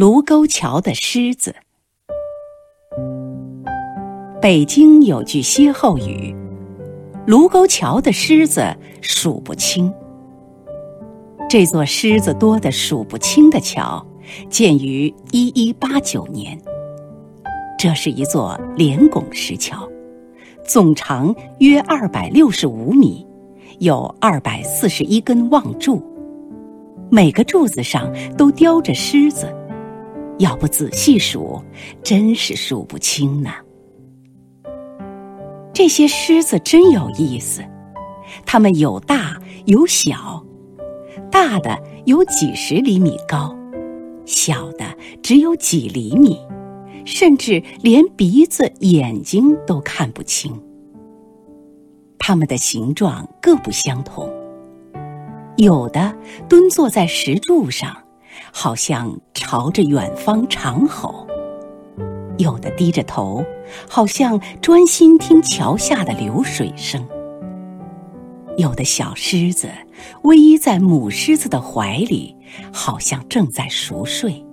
卢沟桥的狮子。北京有句歇后语：“卢沟桥的狮子数不清。”这座狮子多的数不清的桥，建于一一八九年。这是一座连拱石桥，总长约二百六十五米，有二百四十一根望柱，每个柱子上都雕着狮子。要不仔细数，真是数不清呢。这些狮子真有意思，它们有大有小，大的有几十厘米高，小的只有几厘米，甚至连鼻子、眼睛都看不清。它们的形状各不相同，有的蹲坐在石柱上。好像朝着远方长吼，有的低着头，好像专心听桥下的流水声；有的小狮子偎依在母狮子的怀里，好像正在熟睡；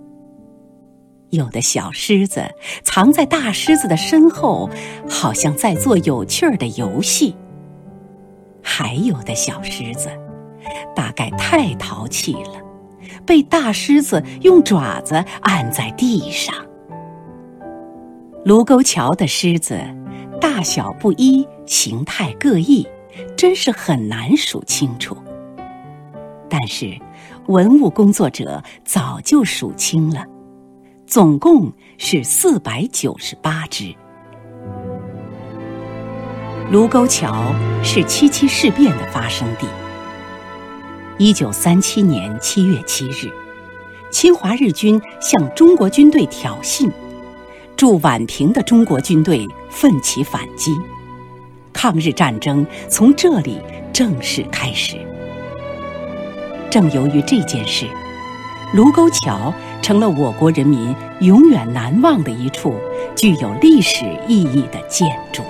有的小狮子藏在大狮子的身后，好像在做有趣儿的游戏；还有的小狮子，大概太淘气了。被大狮子用爪子按在地上。卢沟桥的狮子大小不一，形态各异，真是很难数清楚。但是，文物工作者早就数清了，总共是四百九十八只。卢沟桥是七七事变的发生地。一九三七年七月七日，侵华日军向中国军队挑衅，驻宛平的中国军队奋起反击，抗日战争从这里正式开始。正由于这件事，卢沟桥成了我国人民永远难忘的一处具有历史意义的建筑。